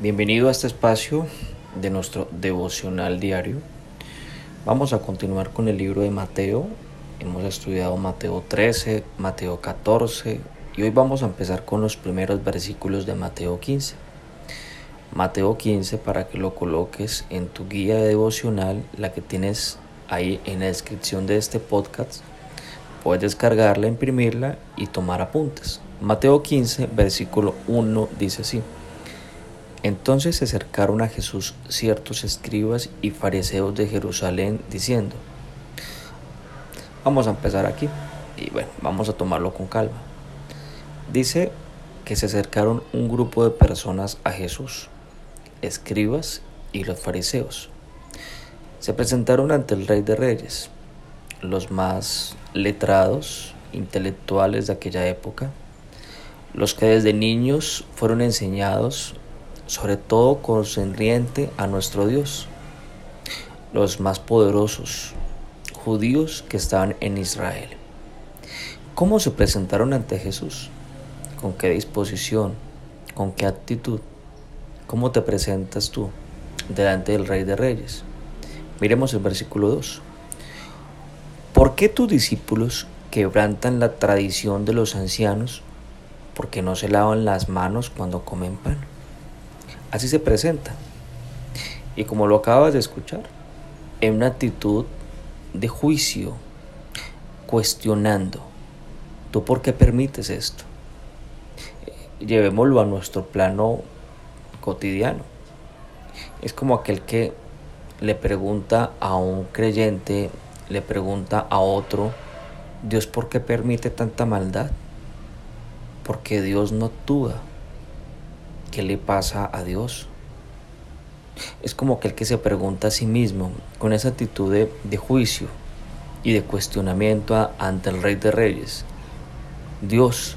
Bienvenido a este espacio de nuestro devocional diario. Vamos a continuar con el libro de Mateo. Hemos estudiado Mateo 13, Mateo 14 y hoy vamos a empezar con los primeros versículos de Mateo 15. Mateo 15 para que lo coloques en tu guía de devocional, la que tienes ahí en la descripción de este podcast. Puedes descargarla, imprimirla y tomar apuntes. Mateo 15, versículo 1 dice así. Entonces se acercaron a Jesús ciertos escribas y fariseos de Jerusalén diciendo, vamos a empezar aquí y bueno, vamos a tomarlo con calma. Dice que se acercaron un grupo de personas a Jesús, escribas y los fariseos. Se presentaron ante el rey de reyes, los más letrados, intelectuales de aquella época, los que desde niños fueron enseñados sobre todo concerniente a nuestro Dios, los más poderosos judíos que estaban en Israel. ¿Cómo se presentaron ante Jesús? ¿Con qué disposición? ¿Con qué actitud? ¿Cómo te presentas tú delante del Rey de Reyes? Miremos el versículo 2. ¿Por qué tus discípulos quebrantan la tradición de los ancianos porque no se lavan las manos cuando comen pan? Así se presenta. Y como lo acabas de escuchar, en una actitud de juicio, cuestionando, ¿tú por qué permites esto? Llevémoslo a nuestro plano cotidiano. Es como aquel que le pregunta a un creyente, le pregunta a otro, Dios, ¿por qué permite tanta maldad? Porque Dios no actúa ¿qué le pasa a Dios? Es como aquel que se pregunta a sí mismo con esa actitud de, juicio y de cuestionamiento ante el Rey de Reyes. Dios,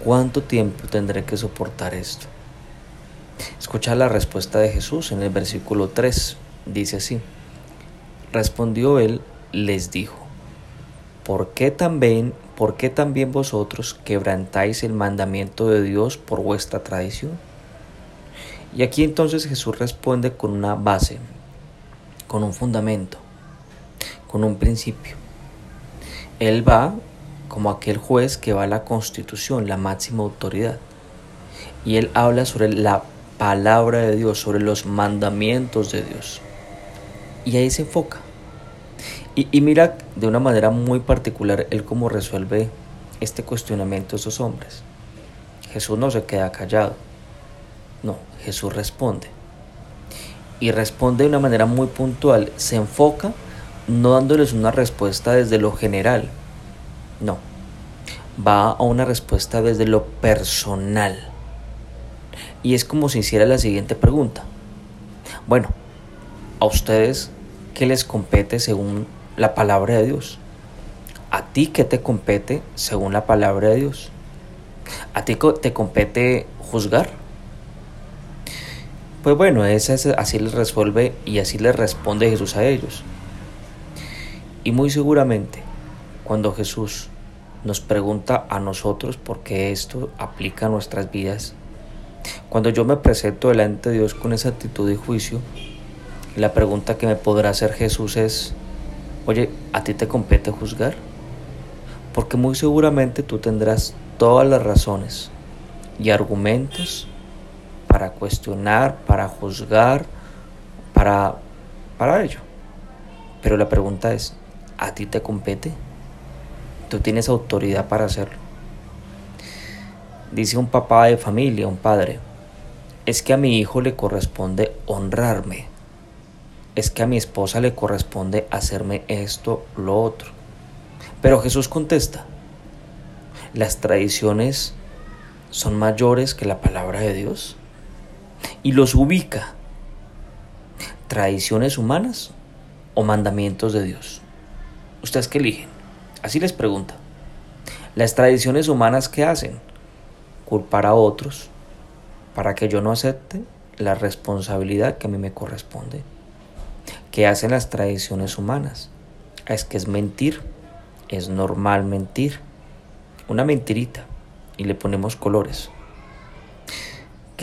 ¿cuánto tiempo tendré que soportar esto? Escucha la respuesta de Jesús en el versículo 3. Dice así. Respondió él, les dijo, ¿por qué también, por qué también vosotros quebrantáis el mandamiento de Dios por vuestra tradición? Y aquí entonces Jesús responde con una base, con un fundamento, con un principio. Él va como aquel juez que va a la constitución, la máxima autoridad. Y él habla sobre la palabra de Dios, sobre los mandamientos de Dios. Y ahí se enfoca. Y, mira de una manera muy particular él cómo resuelve este cuestionamiento de esos hombres. Jesús no se queda callado. No, Jesús responde. Y responde de una manera muy puntual. Se enfoca no dándoles una respuesta desde lo general. No. Va a una respuesta desde lo personal. Y es como si hiciera la siguiente pregunta. Bueno, a ustedes, ¿qué les compete según la palabra de Dios? ¿A ti qué te compete según la palabra de Dios? ¿A ti te compete juzgar? Pues bueno, así les resuelve y así les responde Jesús a ellos. Y muy seguramente, cuando Jesús nos pregunta a nosotros por qué esto aplica a nuestras vidas, cuando yo me presento delante de Dios con esa actitud de juicio, la pregunta que me podrá hacer Jesús es, oye, ¿a ti te compete juzgar? Porque muy seguramente tú tendrás todas las razones y argumentos para cuestionar, para juzgar, para, para ello. Pero la pregunta es, ¿a ti te compete? ¿Tú tienes autoridad para hacerlo? Dice un papá de familia, un padre, es que a mi hijo le corresponde honrarme. Es que a mi esposa le corresponde hacerme esto, lo otro. Pero Jesús contesta, las tradiciones son mayores que la palabra de Dios y los ubica. ¿Tradiciones humanas o mandamientos de Dios? ¿Ustedes qué eligen? Así les pregunta. Las tradiciones humanas ¿qué hacen? Culpar a otros para que yo no acepte la responsabilidad que a mí me corresponde. ¿Qué hacen las tradiciones humanas? Es que es mentir, es normal mentir. Una mentirita y le ponemos colores.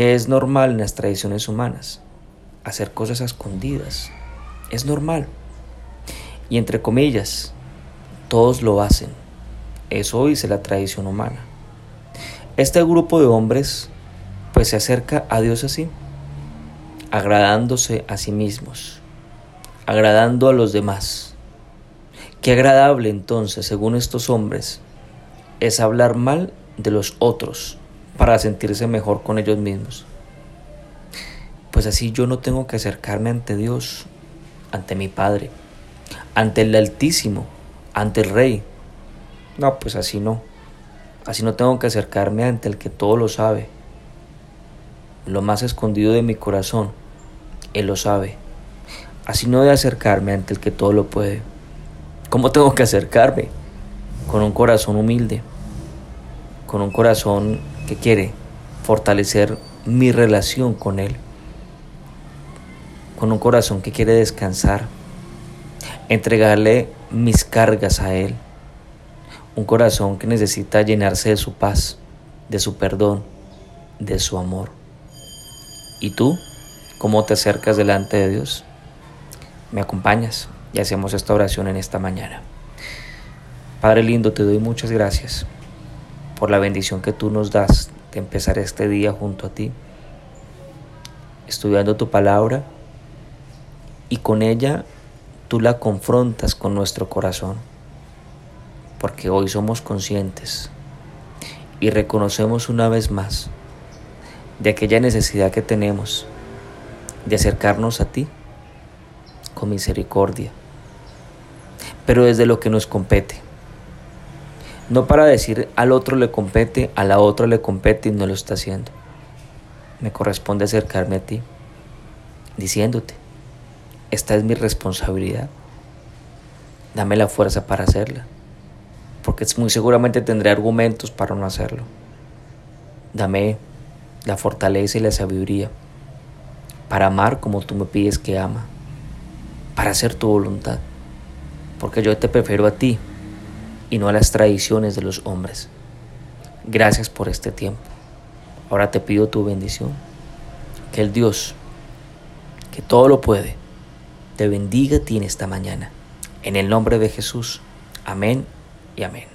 Es normal en las tradiciones humanas, hacer cosas a escondidas. Es normal. Y entre comillas, todos lo hacen. Eso dice la tradición humana. Este grupo de hombres pues se acerca a Dios así, agradándose a sí mismos, agradando a los demás. Qué agradable entonces, según estos hombres, es hablar mal de los otros para sentirse mejor con ellos mismos. Pues así yo no tengo que acercarme ante Dios, ante mi Padre, ante el Altísimo, ante el Rey. No, pues así no. Así no tengo que acercarme ante el que todo lo sabe. Lo más escondido de mi corazón, Él lo sabe. Así no de acercarme ante el que todo lo puede. ¿Cómo tengo que acercarme? Con un corazón humilde, con un corazón que quiere fortalecer mi relación con Él, con un corazón que quiere descansar, entregarle mis cargas a Él, un corazón que necesita llenarse de su paz, de su perdón, de su amor. ¿Y tú? ¿Cómo te acercas delante de Dios? ¿Me acompañas? Y hacemos esta oración en esta mañana. Padre lindo, te doy muchas gracias por la bendición que tú nos das de empezar este día junto a ti, estudiando tu palabra y con ella tú la confrontas con nuestro corazón, porque hoy somos conscientes y reconocemos una vez más de aquella necesidad que tenemos de acercarnos a ti con misericordia, pero desde lo que nos compete no para decir al otro le compete, a la otra le compete y no lo está haciendo. Me corresponde acercarme a ti, diciéndote, esta es mi responsabilidad. Dame la fuerza para hacerla, porque muy seguramente tendré argumentos para no hacerlo. Dame la fortaleza y la sabiduría para amar como tú me pides que ama, para hacer tu voluntad, porque yo te prefiero a ti y no a las tradiciones de los hombres. Gracias por este tiempo. Ahora te pido tu bendición. Que el Dios, que todo lo puede, te bendiga a ti en esta mañana. En el nombre de Jesús. Amén y amén.